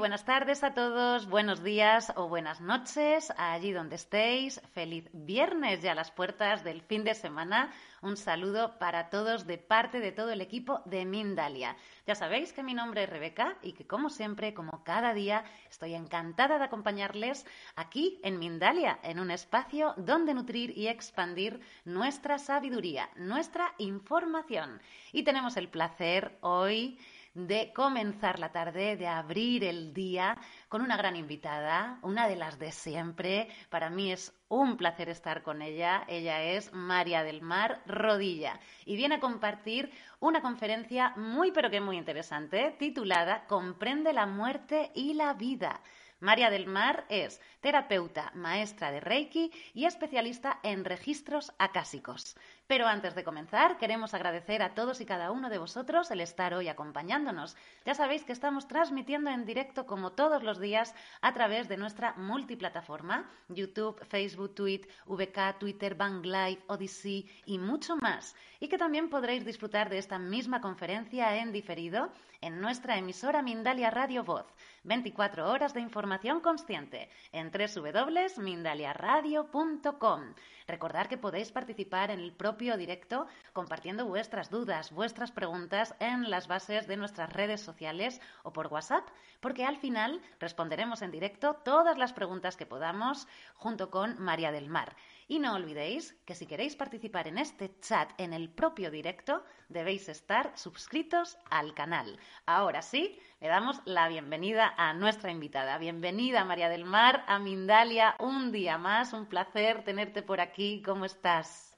buenas tardes a todos, buenos días o buenas noches, allí donde estéis. Feliz viernes ya a las puertas del fin de semana. Un saludo para todos de parte de todo el equipo de Mindalia. Ya sabéis que mi nombre es Rebeca y que como siempre, como cada día, estoy encantada de acompañarles aquí en Mindalia, en un espacio donde nutrir y expandir nuestra sabiduría, nuestra información. Y tenemos el placer hoy de comenzar la tarde, de abrir el día con una gran invitada, una de las de siempre. Para mí es un placer estar con ella. Ella es María del Mar Rodilla y viene a compartir una conferencia muy pero que muy interesante titulada Comprende la muerte y la vida. María del Mar es terapeuta, maestra de Reiki y especialista en registros acásicos. Pero antes de comenzar, queremos agradecer a todos y cada uno de vosotros el estar hoy acompañándonos. Ya sabéis que estamos transmitiendo en directo como todos los días a través de nuestra multiplataforma, YouTube, Facebook, Twitter, VK, Twitter, Bang Live, Odyssey y mucho más. Y que también podréis disfrutar de esta misma conferencia en diferido en nuestra emisora Mindalia Radio Voz. 24 horas de información consciente en www.mindaliaradio.com. Recordar que podéis participar en el propio directo compartiendo vuestras dudas, vuestras preguntas en las bases de nuestras redes sociales o por WhatsApp, porque al final responderemos en directo todas las preguntas que podamos junto con María del Mar. Y no olvidéis que si queréis participar en este chat en el propio directo, debéis estar suscritos al canal. Ahora sí, le damos la bienvenida a nuestra invitada. Bienvenida, María del Mar, a Mindalia, un día más. Un placer tenerte por aquí. ¿Cómo estás?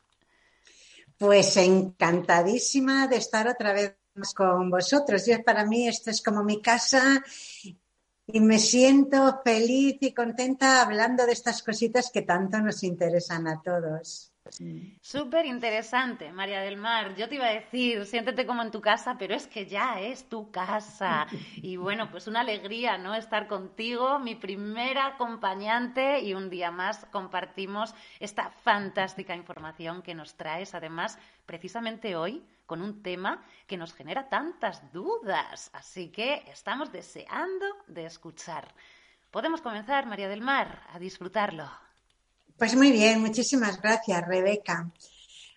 Pues encantadísima de estar otra vez con vosotros. Yo, para mí esto es como mi casa y me siento feliz y contenta hablando de estas cositas que tanto nos interesan a todos. Súper interesante, María del Mar. Yo te iba a decir, siéntete como en tu casa, pero es que ya es tu casa. Y bueno, pues una alegría, ¿no? Estar contigo, mi primera acompañante, y un día más compartimos esta fantástica información que nos traes, además, precisamente hoy, con un tema que nos genera tantas dudas. Así que estamos deseando de escuchar. Podemos comenzar, María del Mar, a disfrutarlo. Pues muy bien, muchísimas gracias, Rebeca.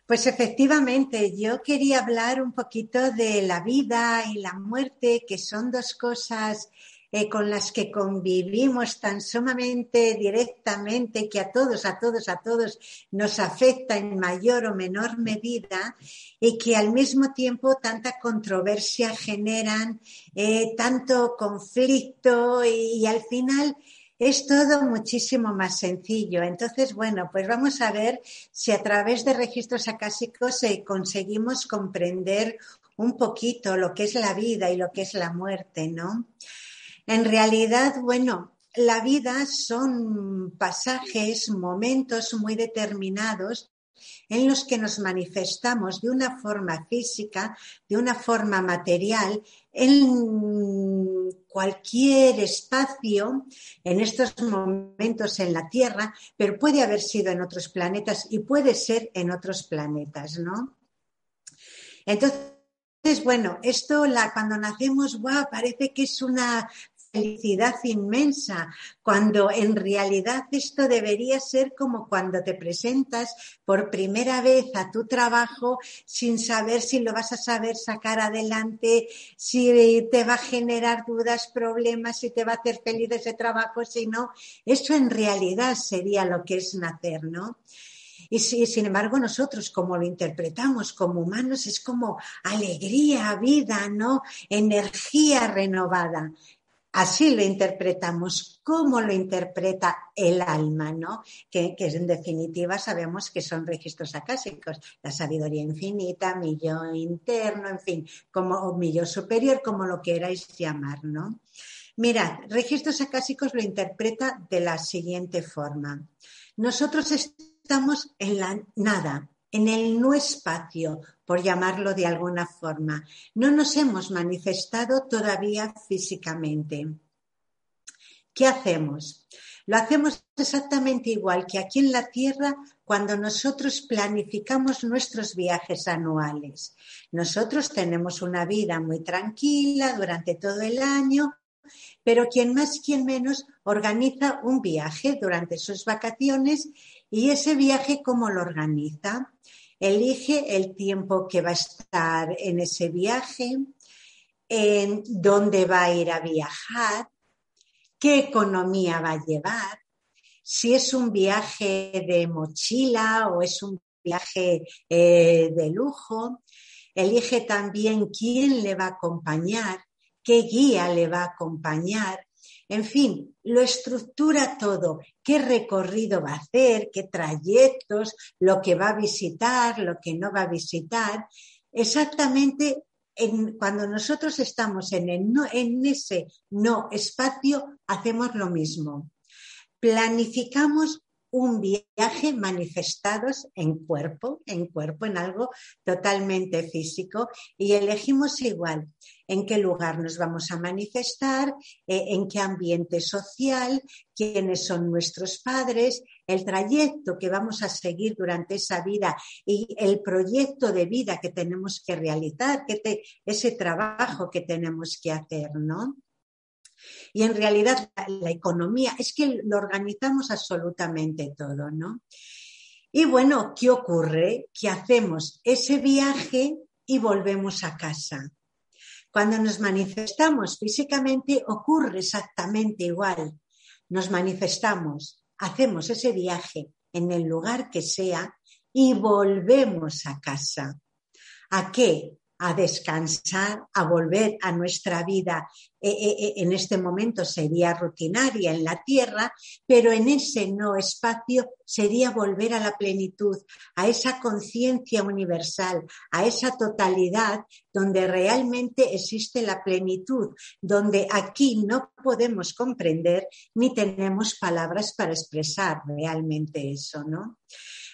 Pues efectivamente, yo quería hablar un poquito de la vida y la muerte, que son dos cosas eh, con las que convivimos tan sumamente directamente, que a todos, a todos, a todos nos afecta en mayor o menor medida y que al mismo tiempo tanta controversia generan, eh, tanto conflicto y al final es todo muchísimo más sencillo. Entonces, bueno, pues vamos a ver si a través de registros acásicos eh, conseguimos comprender un poquito lo que es la vida y lo que es la muerte, ¿no? En realidad, bueno, la vida son pasajes, momentos muy determinados en los que nos manifestamos de una forma física, de una forma material, en cualquier espacio, en estos momentos en la Tierra, pero puede haber sido en otros planetas y puede ser en otros planetas, ¿no? Entonces, bueno, esto la, cuando nacemos, wow, parece que es una felicidad inmensa, cuando en realidad esto debería ser como cuando te presentas por primera vez a tu trabajo sin saber si lo vas a saber sacar adelante, si te va a generar dudas, problemas, si te va a hacer feliz ese trabajo, si no. Eso en realidad sería lo que es nacer, ¿no? Y sin embargo, nosotros, como lo interpretamos como humanos, es como alegría, vida, ¿no? Energía renovada. Así lo interpretamos, cómo lo interpreta el alma, ¿no? Que, en definitiva sabemos que son registros acásicos, la sabiduría infinita, mi yo interno, en fin, como mi yo superior, como lo queráis llamar, ¿no? Mirad, registros acásicos lo interpreta de la siguiente forma. Nosotros estamos en la nada, en el no espacio, por llamarlo de alguna forma. No nos hemos manifestado todavía físicamente. ¿Qué hacemos? Lo hacemos exactamente igual que aquí en la Tierra cuando nosotros planificamos nuestros viajes anuales. Nosotros tenemos una vida muy tranquila durante todo el año pero quien más, quien menos organiza un viaje durante sus vacaciones y ese viaje, ¿cómo lo organiza? Elige el tiempo que va a estar en ese viaje, en dónde va a ir a viajar, qué economía va a llevar, si es un viaje de mochila o es un viaje eh, de lujo. Elige también quién le va a acompañar, qué guía le va a acompañar. En fin, lo estructura todo, qué recorrido va a hacer, qué trayectos, lo que va a visitar, lo que no va a visitar. Exactamente cuando nosotros estamos en, en ese no espacio, hacemos lo mismo. Planificamos un viaje manifestados en cuerpo, en cuerpo, en algo totalmente físico y elegimos igual en qué lugar nos vamos a manifestar, eh, en qué ambiente social, quiénes son nuestros padres, el trayecto que vamos a seguir durante esa vida y el proyecto de vida que tenemos que realizar, que ese trabajo que tenemos que hacer, ¿no? Y en realidad la, economía es que lo organizamos absolutamente todo, ¿no? Y bueno, ¿qué ocurre? Que hacemos ese viaje y volvemos a casa. Cuando nos manifestamos físicamente ocurre exactamente igual. Nos manifestamos, hacemos ese viaje en el lugar que sea y volvemos a casa. ¿A qué? A descansar, a volver a nuestra vida. Eh, eh, eh, en este momento sería rutinaria en la tierra, pero en ese no espacio sería volver a la plenitud, a esa conciencia universal, a esa totalidad donde realmente existe la plenitud, donde aquí no podemos comprender ni tenemos palabras para expresar realmente eso, ¿no?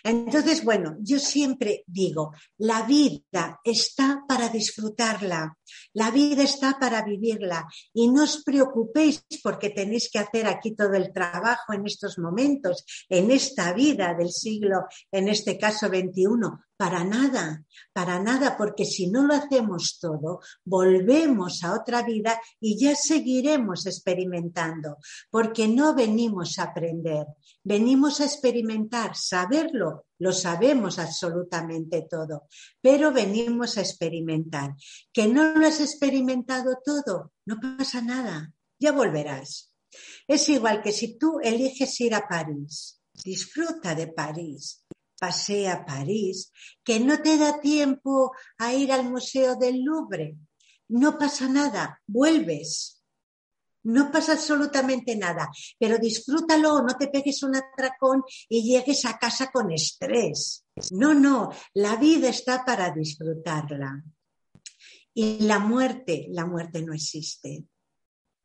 Entonces, bueno, yo siempre digo, la vida está para disfrutarla, la vida está para vivirla y no os preocupéis porque tenéis que hacer aquí todo el trabajo en estos momentos, en esta vida del siglo, en este caso 21. Para nada, para nada, porque si no lo hacemos todo, volvemos a otra vida y ya seguiremos experimentando, porque no venimos a aprender, venimos a experimentar, saberlo, lo sabemos absolutamente todo, pero venimos a experimentar. Que no lo has experimentado todo, no pasa nada, ya volverás. Es igual que si tú eliges ir a París, disfruta de París, pasea a París, que no te da tiempo a ir al Museo del Louvre. No pasa nada, vuelves. No pasa absolutamente nada, pero disfrútalo, no te pegues un atracón y llegues a casa con estrés. No, no, la vida está para disfrutarla. Y la muerte, la muerte no existe.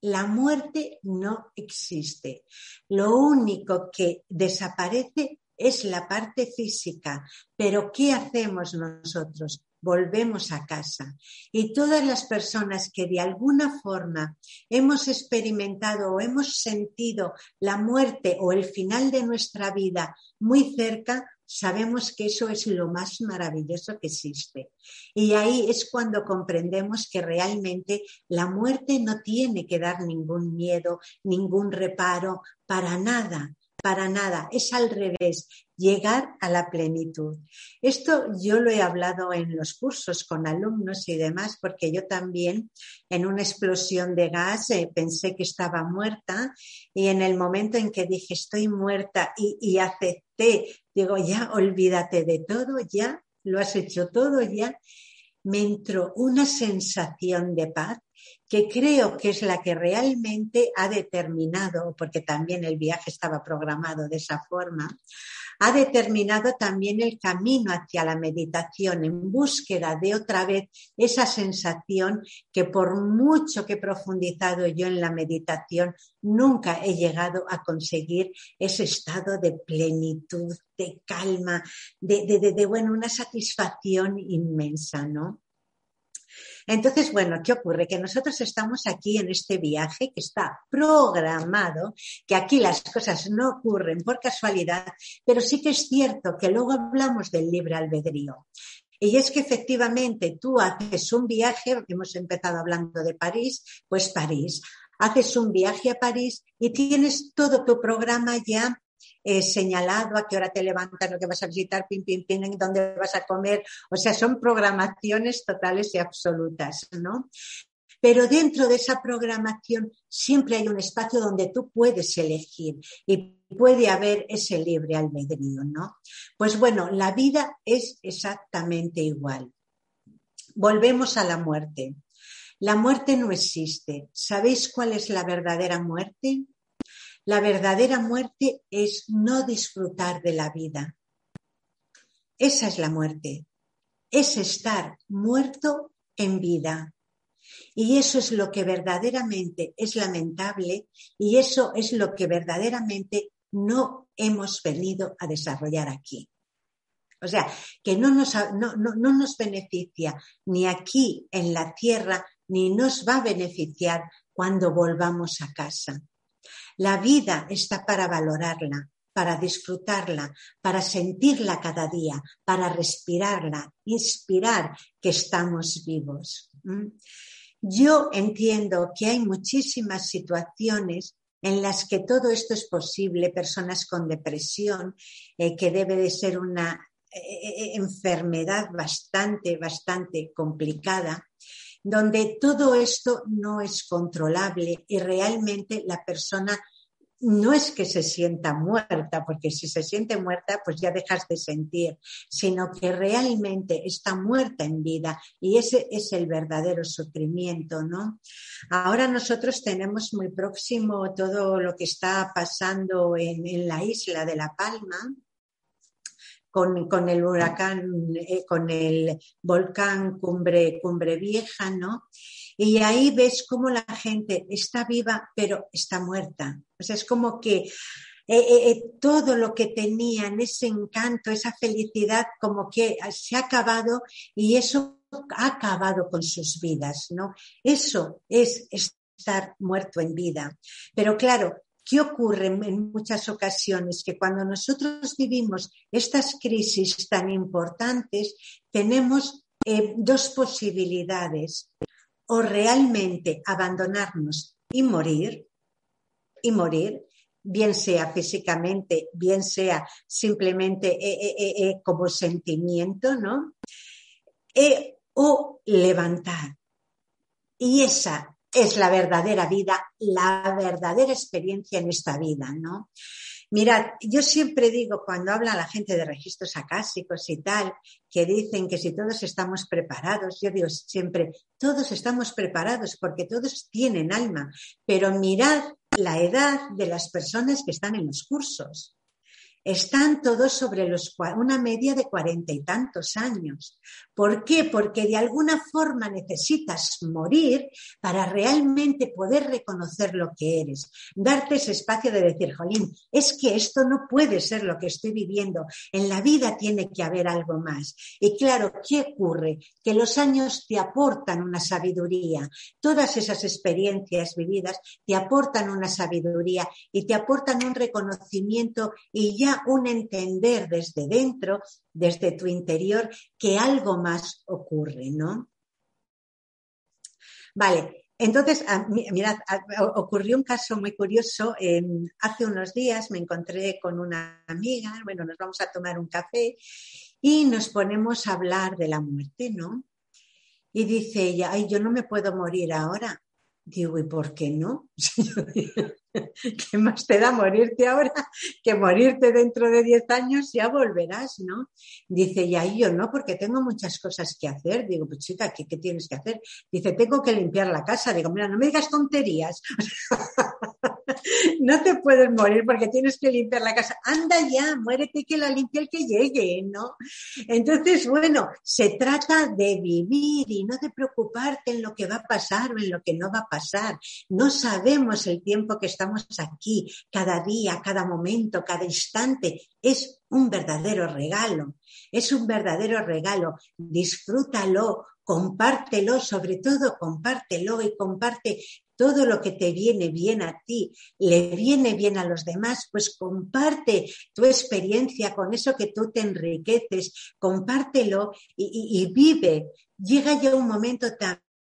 La muerte no existe. Lo único que desaparece es la parte física, pero ¿qué hacemos nosotros? Volvemos a casa. Y todas las personas que de alguna forma hemos experimentado o hemos sentido la muerte o el final de nuestra vida muy cerca, sabemos que eso es lo más maravilloso que existe. Y ahí es cuando comprendemos que realmente la muerte no tiene que dar ningún miedo, ningún reparo, para nada para nada, es al revés, llegar a la plenitud. Esto yo lo he hablado en los cursos con alumnos y demás, porque yo también en una explosión de gas eh, pensé que estaba muerta y en el momento en que dije estoy muerta y, y acepté, digo ya olvídate de todo, ya lo has hecho todo, ya me entró una sensación de paz que creo que es la que realmente ha determinado, porque también el viaje estaba programado de esa forma, ha determinado también el camino hacia la meditación en búsqueda de otra vez esa sensación que por mucho que he profundizado yo en la meditación, nunca he llegado a conseguir ese estado de plenitud, de calma, de, de, de bueno, una satisfacción inmensa, ¿no? Entonces, bueno, ¿qué ocurre? Que nosotros estamos aquí en este viaje que está programado, que aquí las cosas no ocurren por casualidad, pero sí que es cierto que luego hablamos del libre albedrío. Y es que efectivamente tú haces un viaje, hemos empezado hablando de París, pues París. haces un viaje a París y tienes todo tu programa ya señalado, a qué hora te levantas, lo que vas a visitar, pim, pim, pim, dónde vas a comer. O sea, son programaciones totales y absolutas, ¿no? Pero dentro de esa programación siempre hay un espacio donde tú puedes elegir y puede haber ese libre albedrío, ¿no? Pues bueno, la vida es exactamente igual. Volvemos a la muerte. La muerte no existe. ¿Sabéis cuál es la verdadera muerte? La verdadera muerte es no disfrutar de la vida. Esa es la muerte. Es estar muerto en vida. Y eso es lo que verdaderamente es lamentable y eso es lo que verdaderamente no hemos venido a desarrollar aquí. O sea, que no nos, no, nos beneficia ni aquí en la tierra, ni nos va a beneficiar cuando volvamos a casa. La vida está para valorarla, para disfrutarla, para sentirla cada día, para respirarla, inspirar que estamos vivos. Yo entiendo que hay muchísimas situaciones en las que todo esto es posible, personas con depresión, eh, que debe de ser una eh, eh, enfermedad bastante, bastante complicada, donde todo esto no es controlable y realmente la persona no es que se sienta muerta, porque si se siente muerta, pues ya dejas de sentir, sino que realmente está muerta en vida y ese es el verdadero sufrimiento, ¿no? Ahora nosotros tenemos muy próximo todo lo que está pasando en, la isla de La Palma, con, el huracán, eh, con el volcán Cumbre, Cumbre Vieja, ¿no? Y ahí ves cómo la gente está viva, pero está muerta. O sea, es como que eh, eh, todo lo que tenían, ese encanto, esa felicidad, como que se ha acabado y eso ha acabado con sus vidas, ¿no? Eso es estar muerto en vida. Pero claro, ¿qué ocurre en muchas ocasiones? Que cuando nosotros vivimos estas crisis tan importantes, tenemos dos posibilidades o realmente abandonarnos y morir, y morir, bien sea físicamente, bien sea simplemente eh, eh, eh, como sentimiento, ¿no? o levantar. Y esa es la verdadera vida, la verdadera experiencia en esta vida, ¿no? Mirad, yo siempre digo cuando habla la gente de registros acásicos y tal, que dicen que si todos estamos preparados, yo digo siempre, todos estamos preparados porque todos tienen alma, pero mirad la edad de las personas que están en los cursos están todos sobre los, una media de cuarenta y tantos años. ¿Por qué? Porque de alguna forma necesitas morir para realmente poder reconocer lo que eres, darte ese espacio de decir, Jolín, es que esto no puede ser lo que estoy viviendo, en la vida tiene que haber algo más. Y claro, ¿qué ocurre? Que los años te aportan una sabiduría, todas esas experiencias vividas te aportan una sabiduría y te aportan un reconocimiento y ya un entender desde dentro, desde tu interior, que algo más ocurre, ¿no? Vale, entonces, ah, mirad, ah, ocurrió un caso muy curioso. hace unos días me encontré con una amiga, bueno, nos vamos a tomar un café y nos ponemos a hablar de la muerte, ¿no? Y dice ella, ay, yo no me puedo morir ahora. Digo, ¿y por qué no? ¿Qué más te da morirte ahora que morirte dentro de 10 años? Ya volverás, ¿no? Dice, y ahí yo no, porque tengo muchas cosas que hacer. Digo, pues chica, ¿qué, ¿qué tienes que hacer? Dice, tengo que limpiar la casa. Digo, mira, no me digas tonterías. no te puedes morir porque tienes que limpiar la casa. Anda ya, muérete que la limpie el que llegue, ¿no? Entonces, bueno, se trata de vivir y no de preocuparte en lo que va a pasar o en lo que no va a pasar. No sabemos el tiempo que estamos aquí, cada día, cada momento, cada instante. Es un verdadero regalo. Es un verdadero regalo. Disfrútalo, compártelo, sobre todo compártelo y comparte todo lo que te viene bien a ti, le viene bien a los demás, pues comparte tu experiencia con eso que tú te enriqueces, compártelo y, vive. Llega ya un momento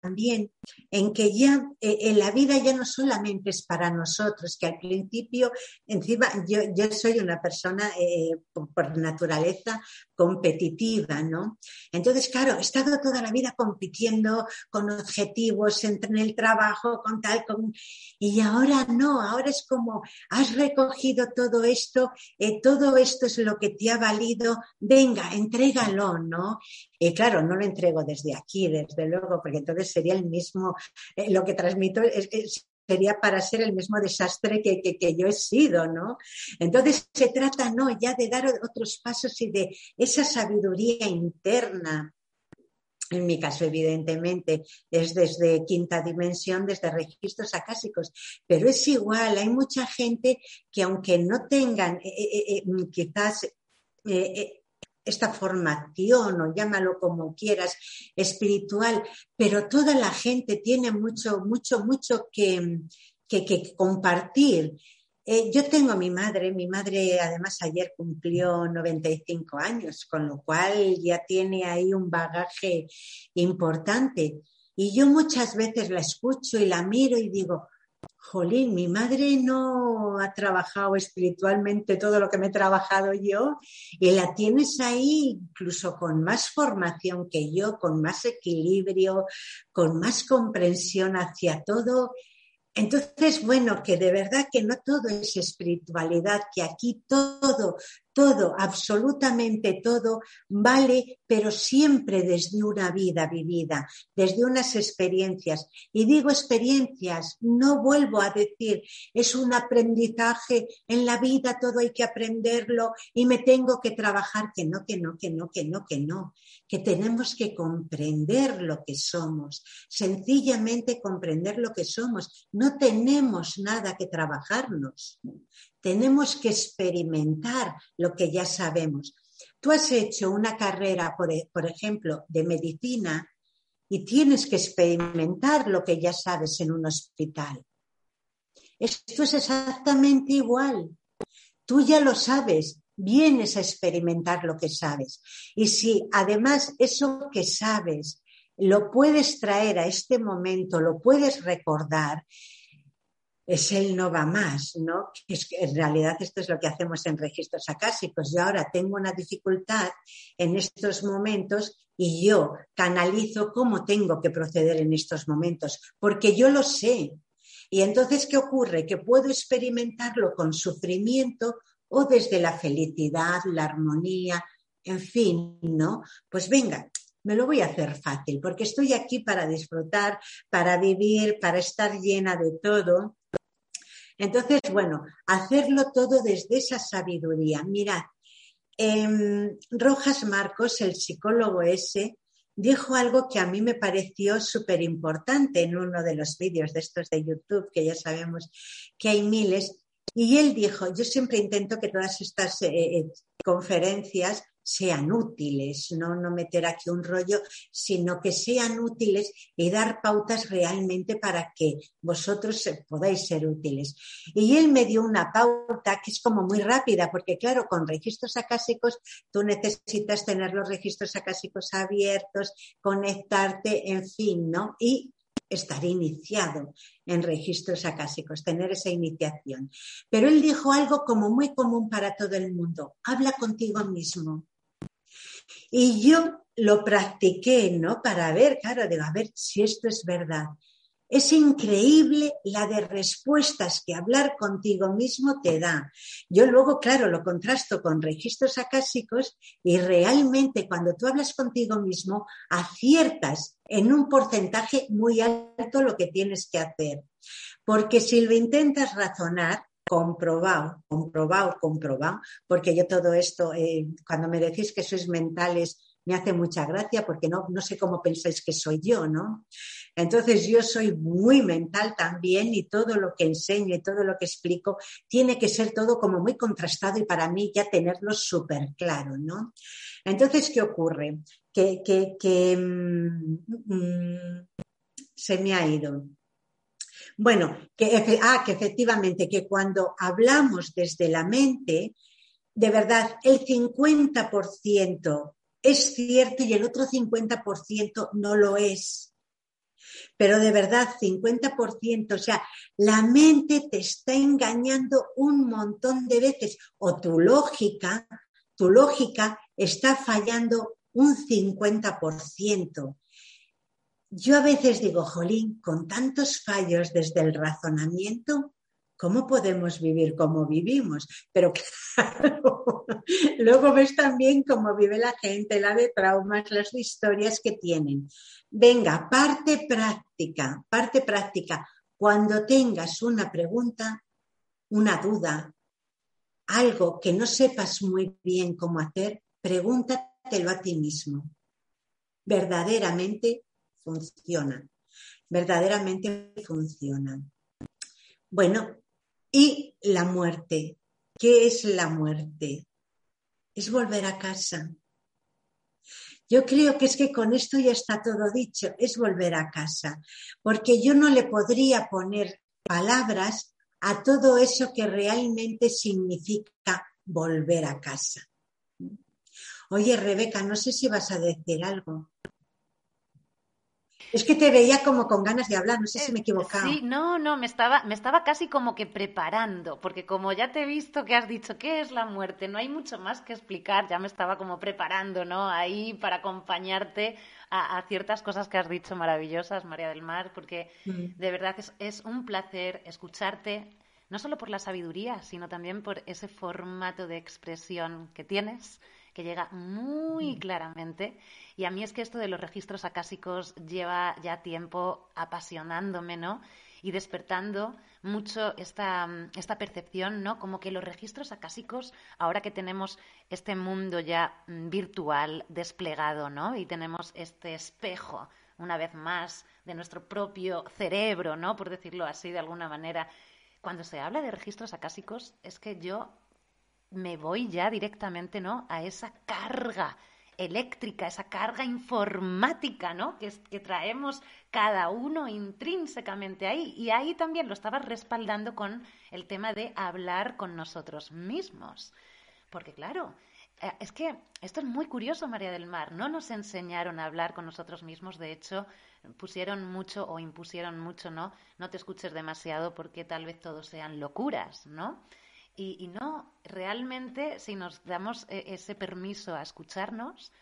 también en que ya eh, en la vida ya no solamente es para nosotros, que al principio, encima, yo, yo soy una persona eh, por, naturaleza competitiva, ¿no? Entonces, claro, he estado toda la vida compitiendo con objetivos entre en el trabajo, con tal, con... y ahora no, ahora es como, has recogido todo esto, eh, todo esto es lo que te ha valido, venga, entrégalo, ¿no? Y claro, no lo entrego desde aquí, desde luego, porque entonces sería el mismo, eh, lo que transmito sería para ser el mismo desastre que, yo he sido, ¿no? Entonces se trata, no, ya de dar otros pasos y de esa sabiduría interna. En mi caso, evidentemente, es desde quinta dimensión, desde registros acásicos, pero es igual, hay mucha gente que aunque no tengan eh, eh, quizás esta formación o llámalo como quieras, espiritual, pero toda la gente tiene mucho, mucho, mucho que, que, compartir. Eh, yo tengo a mi madre, mi madre además ayer cumplió 95 años, con lo cual ya tiene ahí un bagaje importante. Y yo muchas veces la escucho y la miro y digo, jolín, mi madre no ha trabajado espiritualmente todo lo que me he trabajado yo y la tienes ahí incluso con más formación que yo, con más equilibrio, con más comprensión hacia todo. Entonces, bueno, que de verdad que no todo es espiritualidad, que aquí todo, todo, absolutamente todo vale, pero siempre desde una vida vivida, desde unas experiencias. Y digo experiencias, no vuelvo a decir, es un aprendizaje en la vida, todo hay que aprenderlo y me tengo que trabajar, que no, que no, que no, que no, que no, que tenemos que comprender lo que somos, sencillamente comprender lo que somos. No tenemos nada que trabajarnos, tenemos que experimentar lo que ya sabemos. Tú has hecho una carrera, por, e, ejemplo, de medicina y tienes que experimentar lo que ya sabes en un hospital. Esto es exactamente igual. Tú ya lo sabes, vienes a experimentar lo que sabes. Y si además eso que sabes lo puedes traer a este momento, lo puedes recordar, es el no va más, ¿no? Es que en realidad esto es lo que hacemos en registros acásicos. Yo ahora tengo una dificultad en estos momentos y yo canalizo cómo tengo que proceder en estos momentos, porque yo lo sé. Y entonces, ¿qué ocurre? Que puedo experimentarlo con sufrimiento o desde la felicidad, la armonía, en fin, ¿no? Pues venga, me lo voy a hacer fácil, porque estoy aquí para disfrutar, para vivir, para estar llena de todo. Entonces, bueno, hacerlo todo desde esa sabiduría. Mirad, em, Rojas Marcos, el psicólogo ese, dijo algo que a mí me pareció súper importante en uno de los vídeos de estos de YouTube, que ya sabemos que hay miles, y él dijo, yo siempre intento que todas estas eh, eh, conferencias sean útiles, ¿no? no meter aquí un rollo, sino que sean útiles y dar pautas realmente para que vosotros podáis ser útiles. Y él me dio una pauta que es como muy rápida, porque claro, con registros acásicos tú necesitas tener los registros acásicos abiertos, conectarte, en fin, ¿no? Y estar iniciado en registros acásicos, tener esa iniciación. Pero él dijo algo como muy común para todo el mundo, habla contigo mismo. Y yo lo practiqué, ¿no? Para ver, claro, digo, a ver si esto es verdad. Es increíble la de respuestas que hablar contigo mismo te da. Yo luego, claro, lo contrasto con registros acásicos y realmente cuando tú hablas contigo mismo aciertas en un porcentaje muy alto lo que tienes que hacer. Porque si lo intentas razonar, comprobado, comprobado, comprobado, porque yo todo esto, eh, cuando me decís que sois mentales, me hace mucha gracia porque no, no sé cómo pensáis que soy yo, ¿no? Entonces yo soy muy mental también y todo lo que enseño y todo lo que explico tiene que ser todo como muy contrastado y para mí ya tenerlo súper claro, ¿no? Entonces, ¿qué ocurre? Que, que, mm, mm, se me ha ido. Bueno, que, ah, que efectivamente, que cuando hablamos desde la mente, de verdad, el 50% es cierto y el otro 50% no lo es. Pero de verdad, 50%, o sea, la mente te está engañando un montón de veces o tu lógica, tu lógica está fallando un 50%. Yo a veces digo, Jolín, con tantos fallos desde el razonamiento, ¿cómo podemos vivir como vivimos? Pero claro, luego ves también cómo vive la gente, la de traumas, las historias que tienen. Venga, parte práctica, parte práctica. Cuando tengas una pregunta, una duda, algo que no sepas muy bien cómo hacer, pregúntatelo a ti mismo. Verdaderamente funciona. Verdaderamente funciona. Bueno, y la muerte. ¿Qué es la muerte? Es volver a casa. Yo creo que es que con esto ya está todo dicho, es volver a casa, porque yo no le podría poner palabras a todo eso que realmente significa volver a casa. Oye, Rebeca, no sé si vas a decir algo. Es que te veía como con ganas de hablar, no sé si me he equivocado. Sí, no, no, me estaba, me estaba casi como que preparando, porque como ya te he visto que has dicho qué es la muerte, no hay mucho más que explicar, ya me estaba como preparando, ¿no? Ahí para acompañarte a, ciertas cosas que has dicho maravillosas, María del Mar, porque mm. de verdad es, es un placer escucharte, no solo por la sabiduría, sino también por ese formato de expresión que tienes que llega muy mm. claramente. Y a mí es que esto de los registros acásicos lleva ya tiempo apasionándome, ¿no? Y despertando mucho esta, esta percepción, ¿no? Como que los registros acásicos, ahora que tenemos este mundo ya mm, virtual desplegado, ¿no? Y tenemos este espejo, una vez más, de nuestro propio cerebro, ¿no? Por decirlo así de alguna manera. Cuando se habla de registros acásicos, es que yo me voy ya directamente, ¿no? A esa carga eléctrica, esa carga informática, ¿no? Que, que traemos cada uno intrínsecamente ahí. Y ahí también lo estaba respaldando con el tema de hablar con nosotros mismos. Porque claro, eh, es que esto es muy curioso, María del Mar. No nos enseñaron a hablar con nosotros mismos. De hecho, pusieron mucho o impusieron mucho, ¿no? No te escuches demasiado porque tal vez todos sean locuras, ¿no? Y, no, realmente, si nos damos e, ese permiso a escucharnos,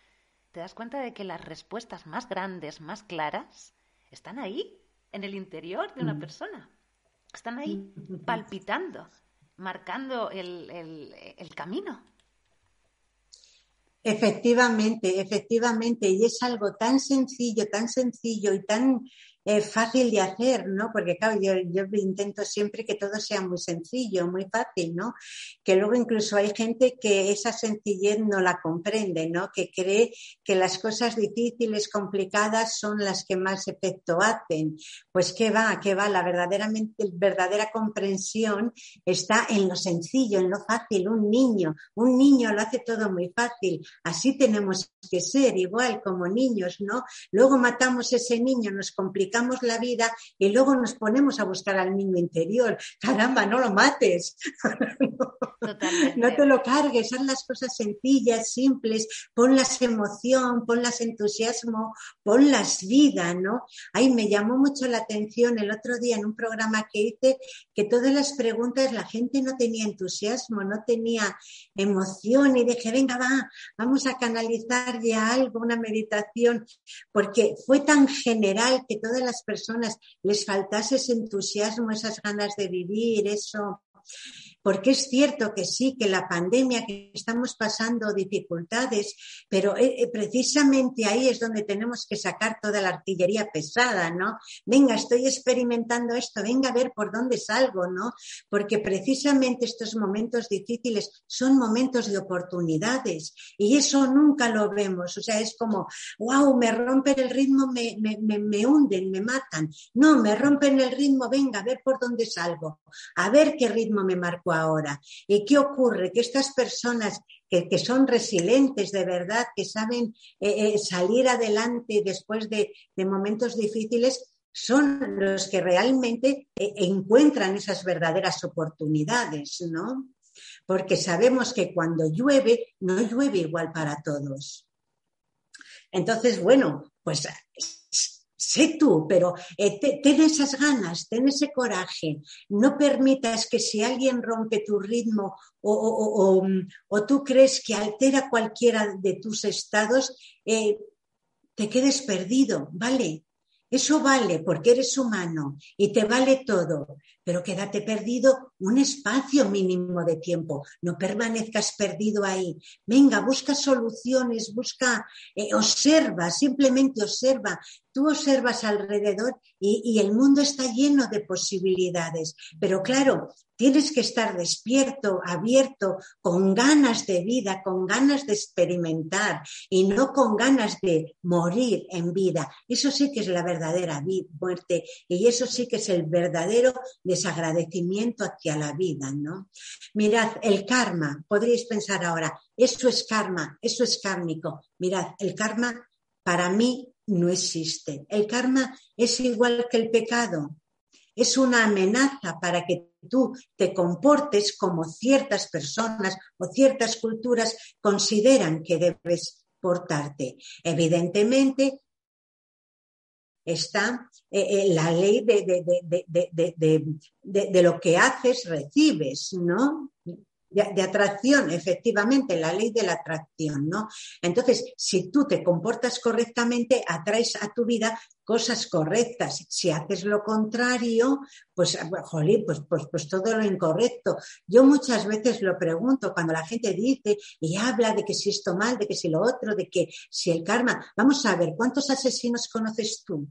te das cuenta de que las respuestas más grandes, más claras, están ahí, en el interior de una mm. persona. Están ahí, palpitando, marcando el, el camino. Efectivamente, efectivamente, y es algo tan sencillo, tan sencillo y tan es fácil de hacer, ¿no? Porque claro, yo, yo, intento siempre que todo sea muy sencillo, muy fácil, ¿no? Que luego incluso hay gente que esa sencillez no la comprende, ¿no? Que cree que las cosas difíciles, complicadas son las que más efecto hacen. Pues qué va, qué va, la verdaderamente, verdadera comprensión está en lo sencillo, en lo fácil. Un niño, un niño lo hace todo muy fácil. Así tenemos que ser, igual como niños, ¿no? Luego matamos ese niño, nos complicamos la vida y luego nos ponemos a buscar al niño interior. Caramba, no lo mates. no te lo cargues, haz las cosas sencillas, simples, ponlas emoción, ponlas entusiasmo, ponlas vida, ¿no? Ay, me llamó mucho la atención el otro día en un programa que hice que todas las preguntas la gente no tenía entusiasmo, no tenía emoción y dije, venga, va, vamos a canalizar ya algo, una meditación, porque fue tan general que todas las personas les faltase ese entusiasmo, esas ganas de vivir, eso porque es cierto que sí, que la pandemia, que estamos pasando dificultades, pero eh, eh, precisamente ahí es donde tenemos que sacar toda la artillería pesada, ¿no? Venga, estoy experimentando esto, venga a ver por dónde salgo, ¿no? Porque precisamente estos momentos difíciles son momentos de oportunidades y eso nunca lo vemos. O sea, es como, wow, me rompen el ritmo, me, me, me, me hunden, me matan. No, me rompen el ritmo, venga a ver por dónde salgo, a ver qué ritmo me marco ahora. ¿Y qué ocurre? Que estas personas que, son resilientes de verdad, que saben eh, eh, salir adelante después de, momentos difíciles, son los que realmente eh, encuentran esas verdaderas oportunidades, ¿no? Porque sabemos que cuando llueve, no llueve igual para todos. Entonces, bueno, pues sé tú, pero eh, ten esas ganas, ten ese coraje. No permitas que si alguien rompe tu ritmo o, tú crees que altera cualquiera de tus estados, eh, te quedes perdido, ¿vale? Eso vale porque eres humano y te vale todo, pero quédate perdido un espacio mínimo de tiempo, no permanezcas perdido ahí. Venga, busca soluciones, busca, eh, observa, simplemente observa. Tú observas alrededor y, el mundo está lleno de posibilidades, pero claro, tienes que estar despierto, abierto, con ganas de vida, con ganas de experimentar y no con ganas de morir en vida. Eso sí que es la verdadera muerte y eso sí que es el verdadero desagradecimiento hacia la vida, ¿no? Mirad, el karma, podríais pensar ahora, eso es karma, eso es kármico. Mirad, el karma para mí no existe. El karma es igual que el pecado. Es una amenaza para que tú te comportes como ciertas personas o ciertas culturas consideran que debes portarte. Evidentemente, está eh, eh, la ley de, de, lo que haces, recibes, ¿no? de, atracción, efectivamente, la ley de la atracción, ¿no? Entonces, si tú te comportas correctamente, atraes a tu vida cosas correctas. Si haces lo contrario, pues, jolín, pues, pues, pues todo lo incorrecto. Yo muchas veces lo pregunto cuando la gente dice y habla de que si esto mal, de que si lo otro, de que si el karma. Vamos a ver, ¿cuántos asesinos conoces tú?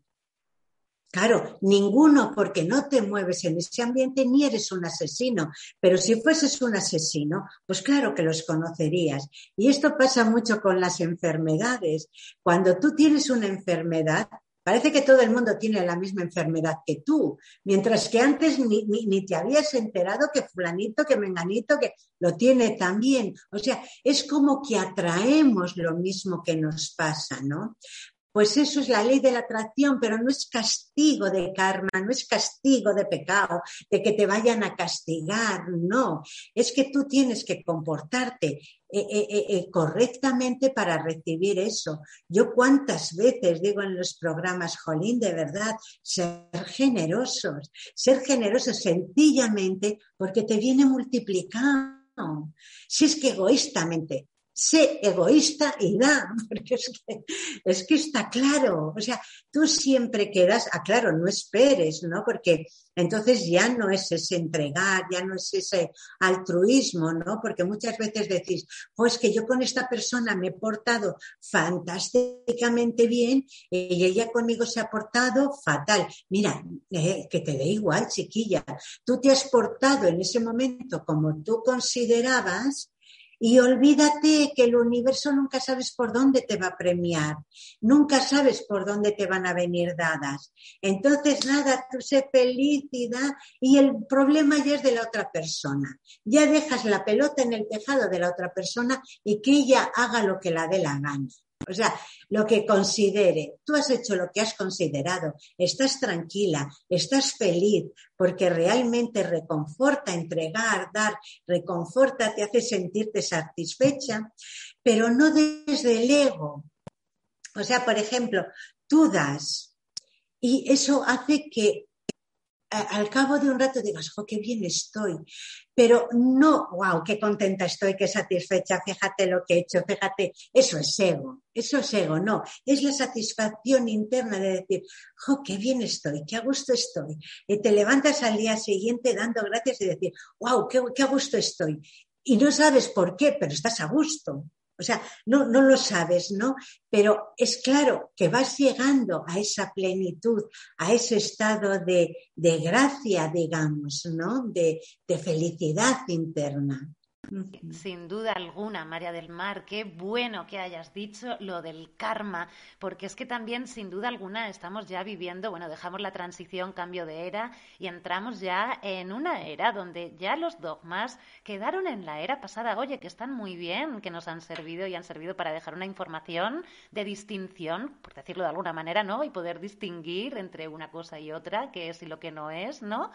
Claro, ninguno porque no te mueves en ese ambiente ni eres un asesino, pero si fueses un asesino, pues claro que los conocerías. Y esto pasa mucho con las enfermedades. Cuando tú tienes una enfermedad, parece que todo el mundo tiene la misma enfermedad que tú, mientras que antes ni, ni te habías enterado que fulanito, que menganito, que lo tiene también. O sea, es como que atraemos lo mismo que nos pasa, ¿no? Pues eso es la ley de la atracción, pero no es castigo de karma, no es castigo de pecado, de que te vayan a castigar, no. Es que tú tienes que comportarte eh, eh, eh, correctamente para recibir eso. Yo cuántas veces digo en los programas, Jolín, de verdad, ser generosos, ser generosos sencillamente porque te viene multiplicado. Si es que egoístamente, sé egoísta y da, porque es que, es que está claro. O sea, tú siempre quedas, ah, claro, no esperes, ¿no? Porque entonces ya no es ese entregar, ya no es ese altruismo, ¿no? Porque muchas veces decís, pues que yo con esta persona me he portado fantásticamente bien y ella conmigo se ha portado fatal. Mira, eh, que te dé igual, chiquilla. Tú te has portado en ese momento como tú considerabas y olvídate que el universo nunca sabes por dónde te va a premiar, nunca sabes por dónde te van a venir dadas. Entonces, nada, tú sé felicidad y el problema ya es de la otra persona. Ya dejas la pelota en el tejado de la otra persona y que ella haga lo que la dé la gana. O sea, lo que considere, tú has hecho lo que has considerado, estás tranquila, estás feliz, porque realmente reconforta entregar, dar, reconforta, te hace sentirte satisfecha, pero no desde el ego. O sea, por ejemplo, tú das y eso hace que al cabo de un rato digas, ¡jo, qué bien estoy! Pero no, wow, qué contenta estoy, qué satisfecha, fíjate lo que he hecho, fíjate, eso es ego, eso es ego, no, es la satisfacción interna de decir, ¡jo, qué bien estoy, qué a gusto estoy! Y te levantas al día siguiente dando gracias y decir, wow, qué, qué a gusto estoy. Y no sabes por qué, pero estás a gusto. O sea, no, no lo sabes, ¿no? Pero es claro que vas llegando a esa plenitud, a ese estado de, gracia, digamos, ¿no? De, de felicidad interna. Sin duda alguna, María del Mar, qué bueno que hayas dicho lo del karma, porque es que también, sin duda alguna, estamos ya viviendo, bueno, dejamos la transición, cambio de era, y entramos ya en una era donde ya los dogmas quedaron en la era pasada, oye, que están muy bien, que nos han servido y han servido para dejar una información de distinción, por decirlo de alguna manera, ¿no? Y poder distinguir entre una cosa y otra, qué es y lo que no es, ¿no?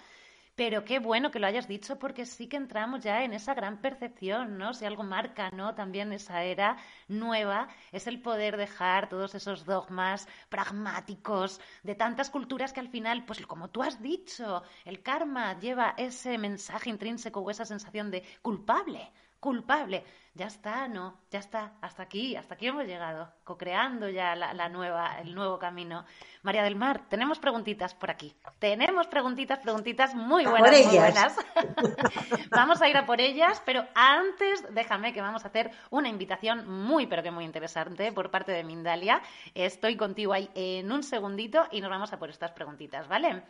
Pero qué bueno que lo hayas dicho porque sí que entramos ya en esa gran percepción, ¿no? Si algo marca, ¿no? También esa era nueva es el poder dejar todos esos dogmas pragmáticos de tantas culturas que al final, pues como tú has dicho, el karma lleva ese mensaje intrínseco o esa sensación de culpable culpable. Ya está, no, ya está, hasta aquí, hasta aquí hemos llegado, co-creando ya la, nueva, el nuevo camino. María del Mar, tenemos preguntitas por aquí. Tenemos preguntitas, preguntitas muy buenas, muy buenas. vamos a ir a por ellas, pero antes déjame que vamos a hacer una invitación muy, pero que muy interesante por parte de Mindalia. Estoy contigo ahí en un segundito y nos vamos a por estas preguntitas, ¿vale?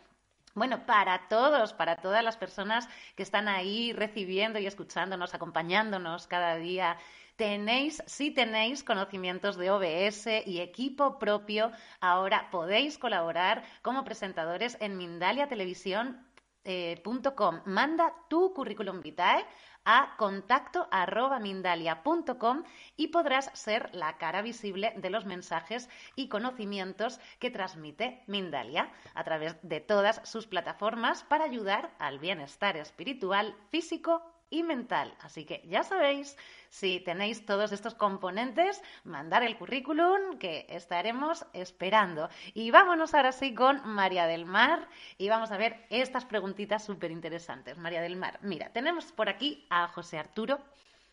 Bueno, para todos, para todas las personas que están ahí recibiendo y escuchándonos, acompañándonos cada día, tenéis, si tenéis conocimientos de OBS y equipo propio, ahora podéis colaborar como presentadores en mindaliatelevisión.com. Eh, Manda tu currículum vitae a contacto mindalia.com y podrás ser la cara visible de los mensajes y conocimientos que transmite Mindalia a través de todas sus plataformas para ayudar al bienestar espiritual, físico y mental. Así que ya sabéis, si tenéis todos estos componentes, mandar el currículum que estaremos esperando. Y vámonos ahora sí con María del Mar y vamos a ver estas preguntitas súper interesantes. María del Mar, mira, tenemos por aquí a José Arturo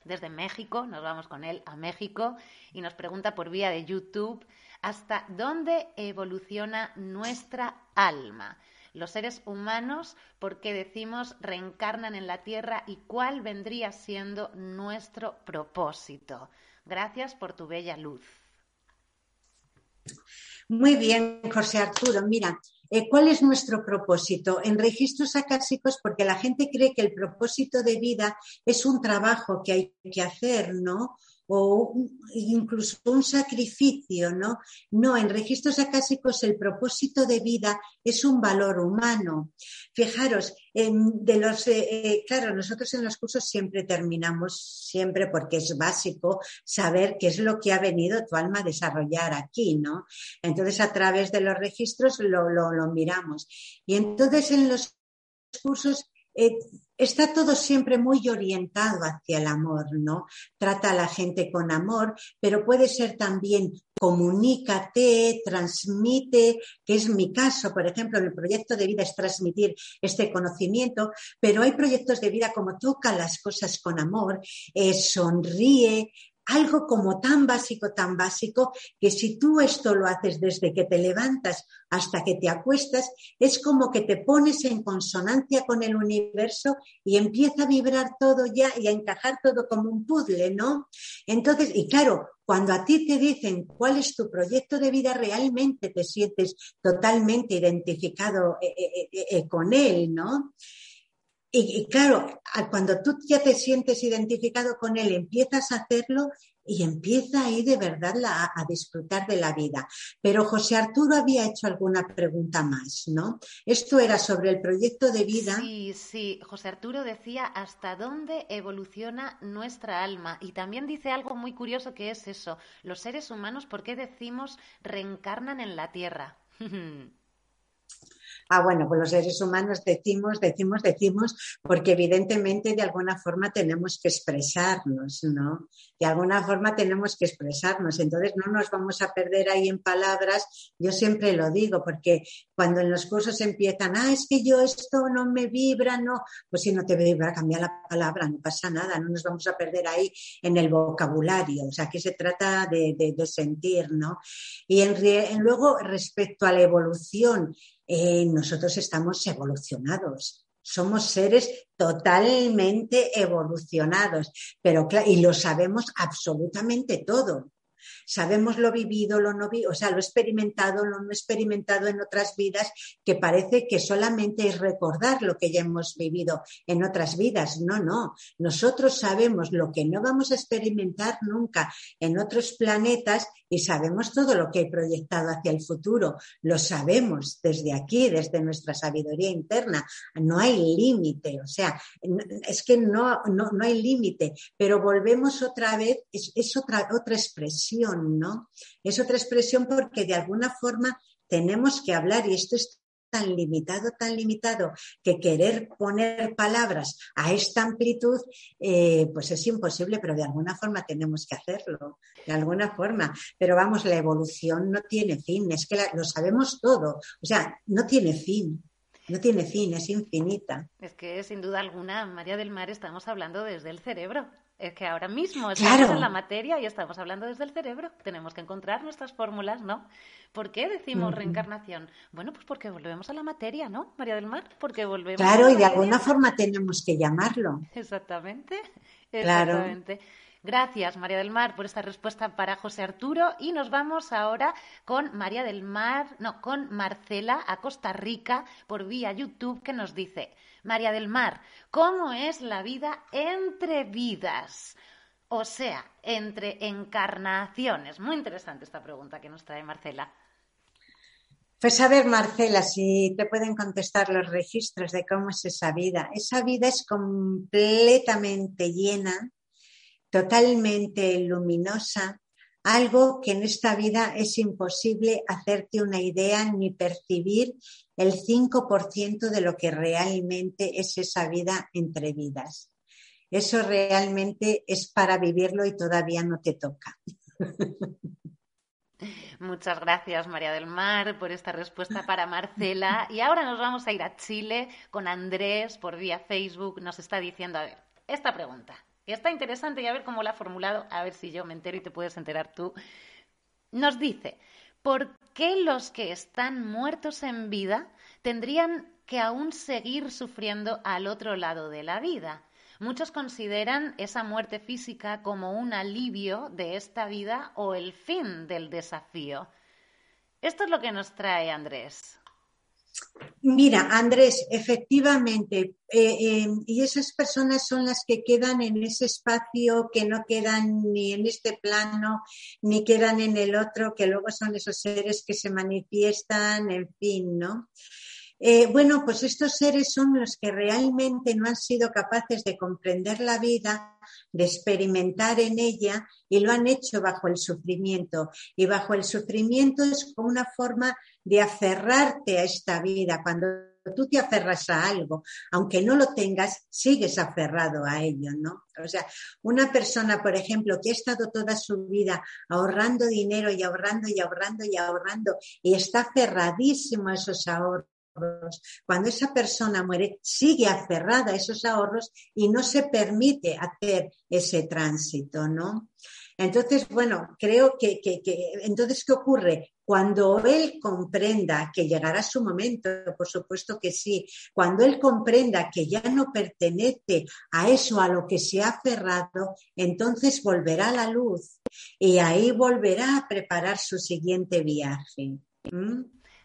desde México, nos vamos con él a México y nos pregunta por vía de YouTube, ¿hasta dónde evoluciona nuestra alma? Los seres humanos, por qué decimos reencarnan en la Tierra y cuál vendría siendo nuestro propósito. Gracias por tu bella luz. Muy bien, José Arturo. Mira, eh, ¿cuál es nuestro propósito? En registros acásicos, porque la gente cree que el propósito de vida es un trabajo que hay que hacer, ¿no? O incluso un sacrificio, ¿no? No, en registros acásicos el propósito de vida es un valor humano. Fijaros, de los, eh, eh, claro, nosotros en los cursos siempre terminamos, siempre porque es básico saber qué es lo que ha venido tu alma a desarrollar aquí, ¿no? Entonces a través de los registros lo, lo miramos. Y entonces en los cursos eh, está todo siempre muy orientado hacia el amor, ¿no? Trata a la gente con amor, pero puede ser también comunícate, transmite, que es mi caso, por ejemplo, el proyecto de vida es transmitir este conocimiento, pero hay proyectos de vida como toca las cosas con amor, eh, sonríe, algo como tan básico, tan básico, que si tú esto lo haces desde que te levantas hasta que te acuestas, es como que te pones en consonancia con el universo y empieza a vibrar todo ya y a encajar todo como un puzzle, ¿no? Entonces, y claro, cuando a ti te dicen cuál es tu proyecto de vida, realmente te sientes totalmente identificado eh, eh, eh, con él, ¿no? Y, claro, cuando tú ya te sientes identificado con él, empiezas a hacerlo y empieza ahí de verdad a disfrutar de la vida. Pero José Arturo había hecho alguna pregunta más, ¿no? Esto era sobre el proyecto de vida. Sí, sí, José Arturo decía hasta dónde evoluciona nuestra alma y también dice algo muy curioso que es eso, los seres humanos, ¿por qué decimos reencarnan en la Tierra? Ah, bueno, pues los seres humanos decimos, decimos, decimos, porque evidentemente de alguna forma tenemos que expresarnos, ¿no? De alguna forma tenemos que expresarnos. Entonces no nos vamos a perder ahí en palabras. Yo siempre lo digo, porque cuando en los cursos empiezan, ah, es que yo esto no me vibra, no, pues si no te vibra, cambia la palabra, no pasa nada, no nos vamos a perder ahí en el vocabulario. O sea, que se trata de, sentir, ¿no? Y luego, respecto a la evolución, eh, nosotros estamos evolucionados. Somos seres totalmente evolucionados, pero y lo sabemos absolutamente todo. Sabemos lo vivido, lo no vivido, o sea, lo experimentado, lo no experimentado en otras vidas, que parece que solamente es recordar lo que ya hemos vivido en otras vidas. No, no. Nosotros sabemos lo que no vamos a experimentar nunca en otros planetas y sabemos todo lo que hay proyectado hacia el futuro. Lo sabemos desde aquí, desde nuestra sabiduría interna. No hay límite, o sea, es que no, no, hay límite, pero volvemos otra vez, es, es otra, otra expresión ¿no? Es otra expresión porque de alguna forma tenemos que hablar y esto es tan limitado, tan limitado, que querer poner palabras a esta amplitud, eh, pues es imposible, pero de alguna forma tenemos que hacerlo, de alguna forma. Pero vamos, la evolución no tiene fin, es que lo sabemos todo, o sea, no tiene fin. No tiene fin, es infinita. Es que sin duda alguna, María del Mar, estamos hablando desde el cerebro. Es que ahora mismo estamos en la materia y estamos hablando desde el cerebro. Tenemos que encontrar nuestras fórmulas, ¿no? ¿Por qué decimos reencarnación? Bueno, pues porque volvemos a la materia, ¿no, María del Mar? Porque volvemos. Claro, y de alguna forma tenemos que llamarlo. Exactamente. Exactamente. Gracias, María del Mar, por esta respuesta para José Arturo. Y nos vamos ahora con María del Mar, no, con Marcela a Costa Rica por vía YouTube, que nos dice, María del Mar, ¿cómo es la vida entre vidas? O sea, entre encarnaciones. Muy interesante esta pregunta que nos trae Marcela. Pues a ver, Marcela, si te pueden contestar los registros de cómo es esa vida. Esa vida es completamente llena totalmente luminosa, algo que en esta vida es imposible hacerte una idea ni percibir el 5% de lo que realmente es esa vida entre vidas. Eso realmente es para vivirlo y todavía no te toca. Muchas gracias, María del Mar, por esta respuesta para Marcela. Y ahora nos vamos a ir a Chile con Andrés por vía Facebook. Nos está diciendo, a ver, esta pregunta está interesante y a ver cómo la ha formulado, a ver si yo me entero y te puedes enterar tú. Nos dice, ¿por qué los que están muertos en vida tendrían que aún seguir sufriendo al otro lado de la vida? Muchos consideran esa muerte física como un alivio de esta vida o el fin del desafío. Esto es lo que nos trae Andrés. Mira, Andrés, efectivamente, eh, eh, y esas personas son las que quedan en ese espacio, que no quedan ni en este plano, ni quedan en el otro, que luego son esos seres que se manifiestan, en fin, ¿no? Eh, bueno, pues estos seres son los que realmente no han sido capaces de comprender la vida, de experimentar en ella y lo han hecho bajo el sufrimiento. Y bajo el sufrimiento es una forma de aferrarte a esta vida. Cuando tú te aferras a algo, aunque no lo tengas, sigues aferrado a ello, ¿no? O sea, una persona, por ejemplo, que ha estado toda su vida ahorrando dinero y ahorrando y ahorrando y ahorrando y está aferradísimo a esos ahorros cuando esa persona muere, sigue aferrada a esos ahorros y no se permite hacer ese tránsito, ¿no? Entonces, bueno, creo que, entonces, ¿qué ocurre? Cuando él comprenda que llegará su momento, por supuesto que sí, cuando él comprenda que ya no pertenece a eso a lo que se ha aferrado, entonces volverá a la luz y ahí volverá a preparar su siguiente viaje.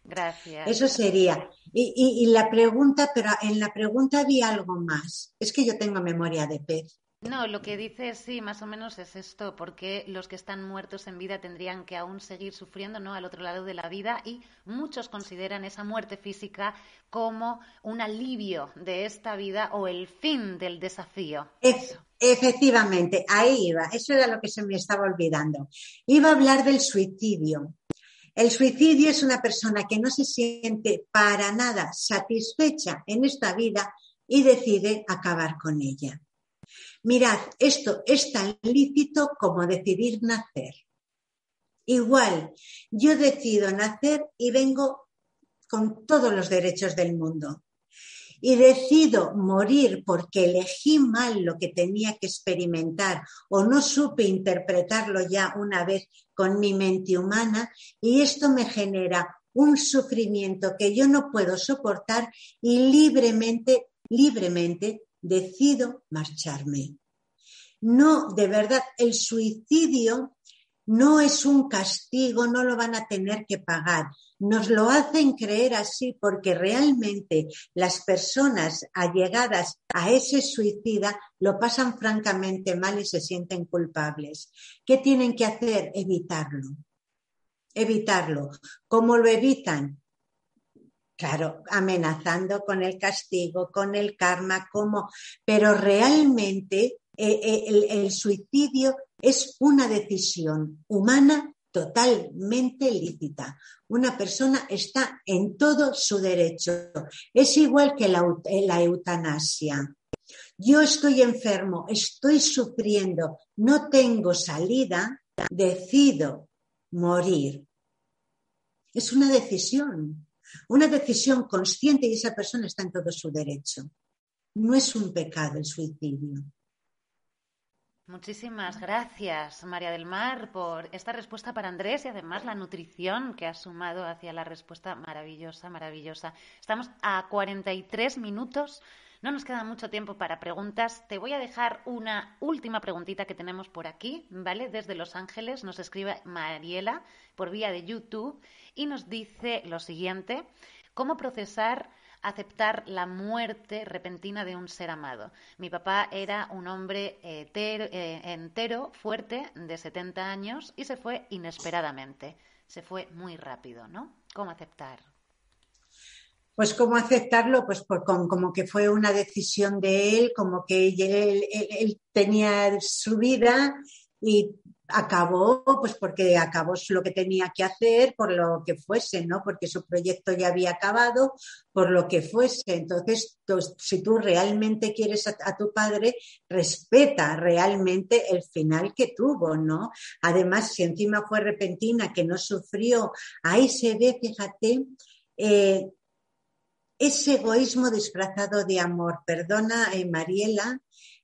Gracias. Eso sería. Y, la pregunta, pero en la pregunta había algo más. Es que yo tengo memoria de pez. No, lo que dice sí, más o menos es esto, porque los que están muertos en vida tendrían que aún seguir sufriendo, ¿no? Al otro lado de la vida y muchos consideran esa muerte física como un alivio de esta vida o el fin del desafío. efectivamente, ahí iba. Eso era lo que se me estaba olvidando. Iba a hablar del suicidio. El suicidio es una persona que no se siente para nada satisfecha en esta vida y decide acabar con ella. Mirad, esto es tan lícito como decidir nacer. Igual, yo decido nacer y vengo con todos los derechos del mundo y decido morir porque elegí mal lo que tenía que experimentar o no supe interpretarlo ya una vez con mi mente humana y esto me genera un sufrimiento que yo no puedo soportar y libremente, libremente decido marcharme. No, de verdad, el suicidio no es un castigo, no lo van a tener que pagar. Nos lo hacen creer así porque realmente las personas allegadas a ese suicida lo pasan francamente mal y se sienten culpables. ¿Qué tienen que hacer? Evitarlo. Evitarlo. ¿Cómo lo evitan? Claro, amenazando con el castigo, con el karma, como, pero realmente eh, eh, el, suicidio es una decisión humana totalmente lícita. Una persona está en todo su derecho. Es igual que la, eutanasia. Yo estoy enfermo, estoy sufriendo, no tengo salida, decido morir. Es una decisión, una decisión consciente y esa persona está en todo su derecho. No es un pecado el suicidio. Muchísimas gracias, María del Mar, por esta respuesta para Andrés y además la nutrición que has sumado hacia la respuesta maravillosa, maravillosa. Estamos a 43 minutos. No nos queda mucho tiempo para preguntas. Te voy a dejar una última preguntita que tenemos por aquí, ¿vale? Desde Los Ángeles nos escribe Mariela por vía de YouTube y nos dice lo siguiente: ¿Cómo procesar aceptar la muerte repentina de un ser amado. Mi papá era un hombre eh, entero, fuerte, de 70 años y se fue inesperadamente. Se fue muy rápido, ¿no? ¿Cómo aceptar? Pues cómo aceptarlo, pues como que fue una decisión de él, como que él tenía su vida y acabó, pues porque acabó lo que tenía que hacer, por lo que fuese, ¿no? Porque su proyecto ya había acabado, por lo que fuese. Entonces, si tú realmente quieres a, tu padre, respeta realmente el final que tuvo, ¿no? Además, si encima fue repentina, que no sufrió, ahí se ve, fíjate, eh, ese egoísmo disfrazado de amor. Perdona, eh, Mariela,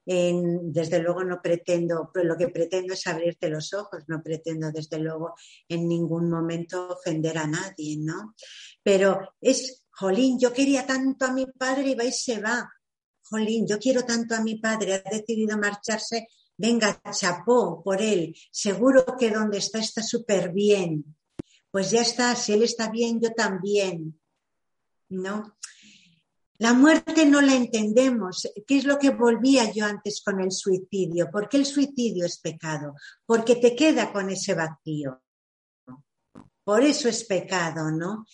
desde luego no pretendo, lo que pretendo es abrirte los ojos, no pretendo desde luego en ningún momento ofender a nadie, ¿no? Pero es, jolín, yo quería tanto a mi padre y va y se va. Jolín, yo quiero tanto a mi padre, ha decidido marcharse, venga, chapó por él, seguro que donde está está súper bien. Pues ya está, si él está bien, yo también. ¿No? La muerte no la entendemos. ¿Qué es lo que volvía yo antes con el suicidio? ¿Por qué el suicidio es pecado? Porque te queda con ese vacío. Por eso es pecado, ¿no?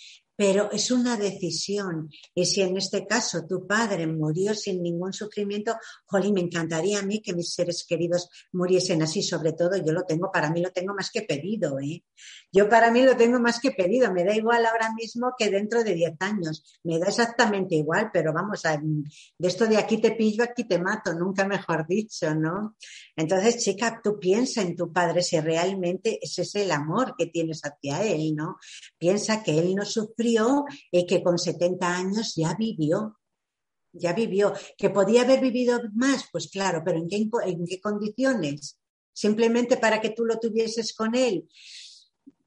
pero es una decisión. Y si en este caso tu padre murió sin ningún sufrimiento, jolín, me encantaría a mí que mis seres queridos muriesen así, sobre todo yo lo tengo, para mí lo tengo más que pedido, ¿eh? Yo para mí lo tengo más que pedido, me da igual ahora mismo que dentro de 10 años, me da exactamente igual, pero vamos, a, de esto de aquí te pillo, aquí te mato, nunca mejor dicho, ¿no? Entonces, chica, tú piensa en tu padre si realmente ese es el amor que tienes hacia él, ¿no? Piensa que él no sufrió y que con 70 años ya vivió, ya vivió. ¿Que podía haber vivido más? Pues claro, pero ¿en qué, en qué condiciones? Simplemente para que tú lo tuvieses con él.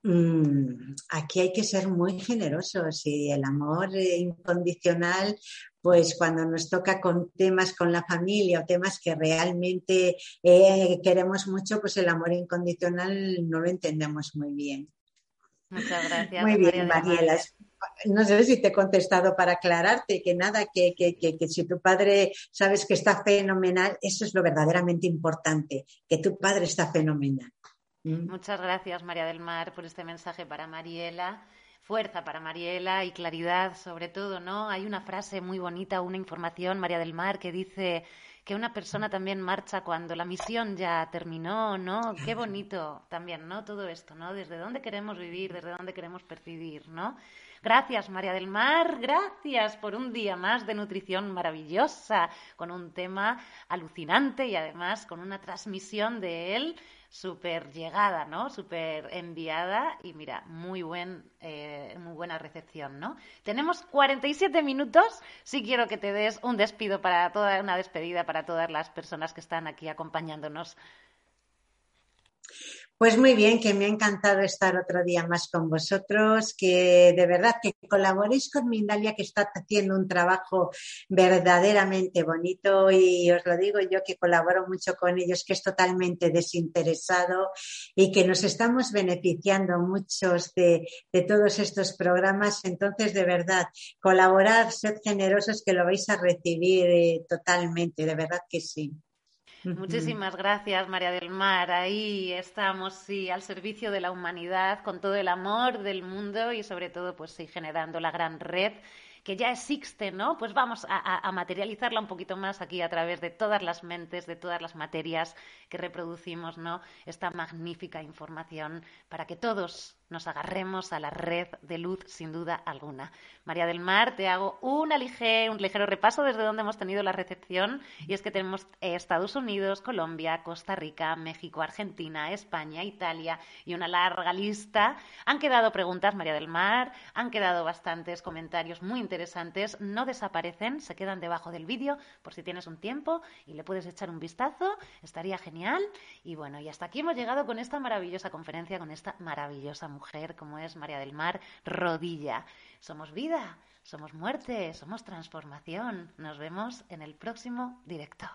Mm, aquí hay que ser muy generosos y el amor incondicional, pues cuando nos toca con temas con la familia o temas que realmente eh, queremos mucho, pues el amor incondicional no lo entendemos muy bien. Muchas gracias. Muy bien, Mariela no sé si te he contestado para aclararte que nada, que, si tu padre sabes que está fenomenal, eso es lo verdaderamente importante, que tu padre está fenomenal. ¿Mm? Muchas gracias, María del Mar, por este mensaje para Mariela. Fuerza para Mariela y claridad, sobre todo, ¿no? Hay una frase muy bonita, una información, María del Mar, que dice que una persona también marcha cuando la misión ya terminó, ¿no? Qué bonito también, ¿no? Todo esto, ¿no? Desde dónde queremos vivir, desde dónde queremos percibir, ¿no? Gracias, María del Mar, gracias por un día más de nutrición maravillosa, con un tema alucinante y además con una transmisión de él súper llegada, ¿no? Súper enviada y mira, muy, buen, eh, muy buena recepción, ¿no? Tenemos 47 minutos. Sí quiero que te des un despido para toda una despedida para todas las personas que están aquí acompañándonos pues muy bien, que me ha encantado estar otro día más con vosotros, que de verdad que colaboréis con Mindalia, que está haciendo un trabajo verdaderamente bonito y os lo digo yo que colaboro mucho con ellos, que es totalmente desinteresado y que nos estamos beneficiando muchos de, todos estos programas. Entonces, de verdad, colaborar, sed generosos que lo vais a recibir eh, totalmente, de verdad que sí. Muchísimas gracias, María del Mar. Ahí estamos, sí, al servicio de la humanidad, con todo el amor del mundo y sobre todo, pues sí, generando la gran red que ya existe, ¿no? Pues vamos a, materializarla un poquito más aquí a través de todas las mentes, de todas las materias que reproducimos, ¿no? Esta magnífica información para que todos nos agarremos a la red de luz sin duda alguna. María del Mar, te hago un ligero repaso desde donde hemos tenido la recepción y es que tenemos eh, Estados Unidos, Colombia, Costa Rica, México, Argentina, España, Italia y una larga lista. Han quedado preguntas, María del Mar, han quedado bastantes comentarios muy interesantes, no desaparecen, se quedan debajo del vídeo por si tienes un tiempo y le puedes echar un vistazo, estaría genial. Y bueno, y hasta aquí hemos llegado con esta maravillosa conferencia, con esta maravillosa mujer como es María del Mar Rodilla. Somos vida, somos muerte, somos transformación. Nos vemos en el próximo directo.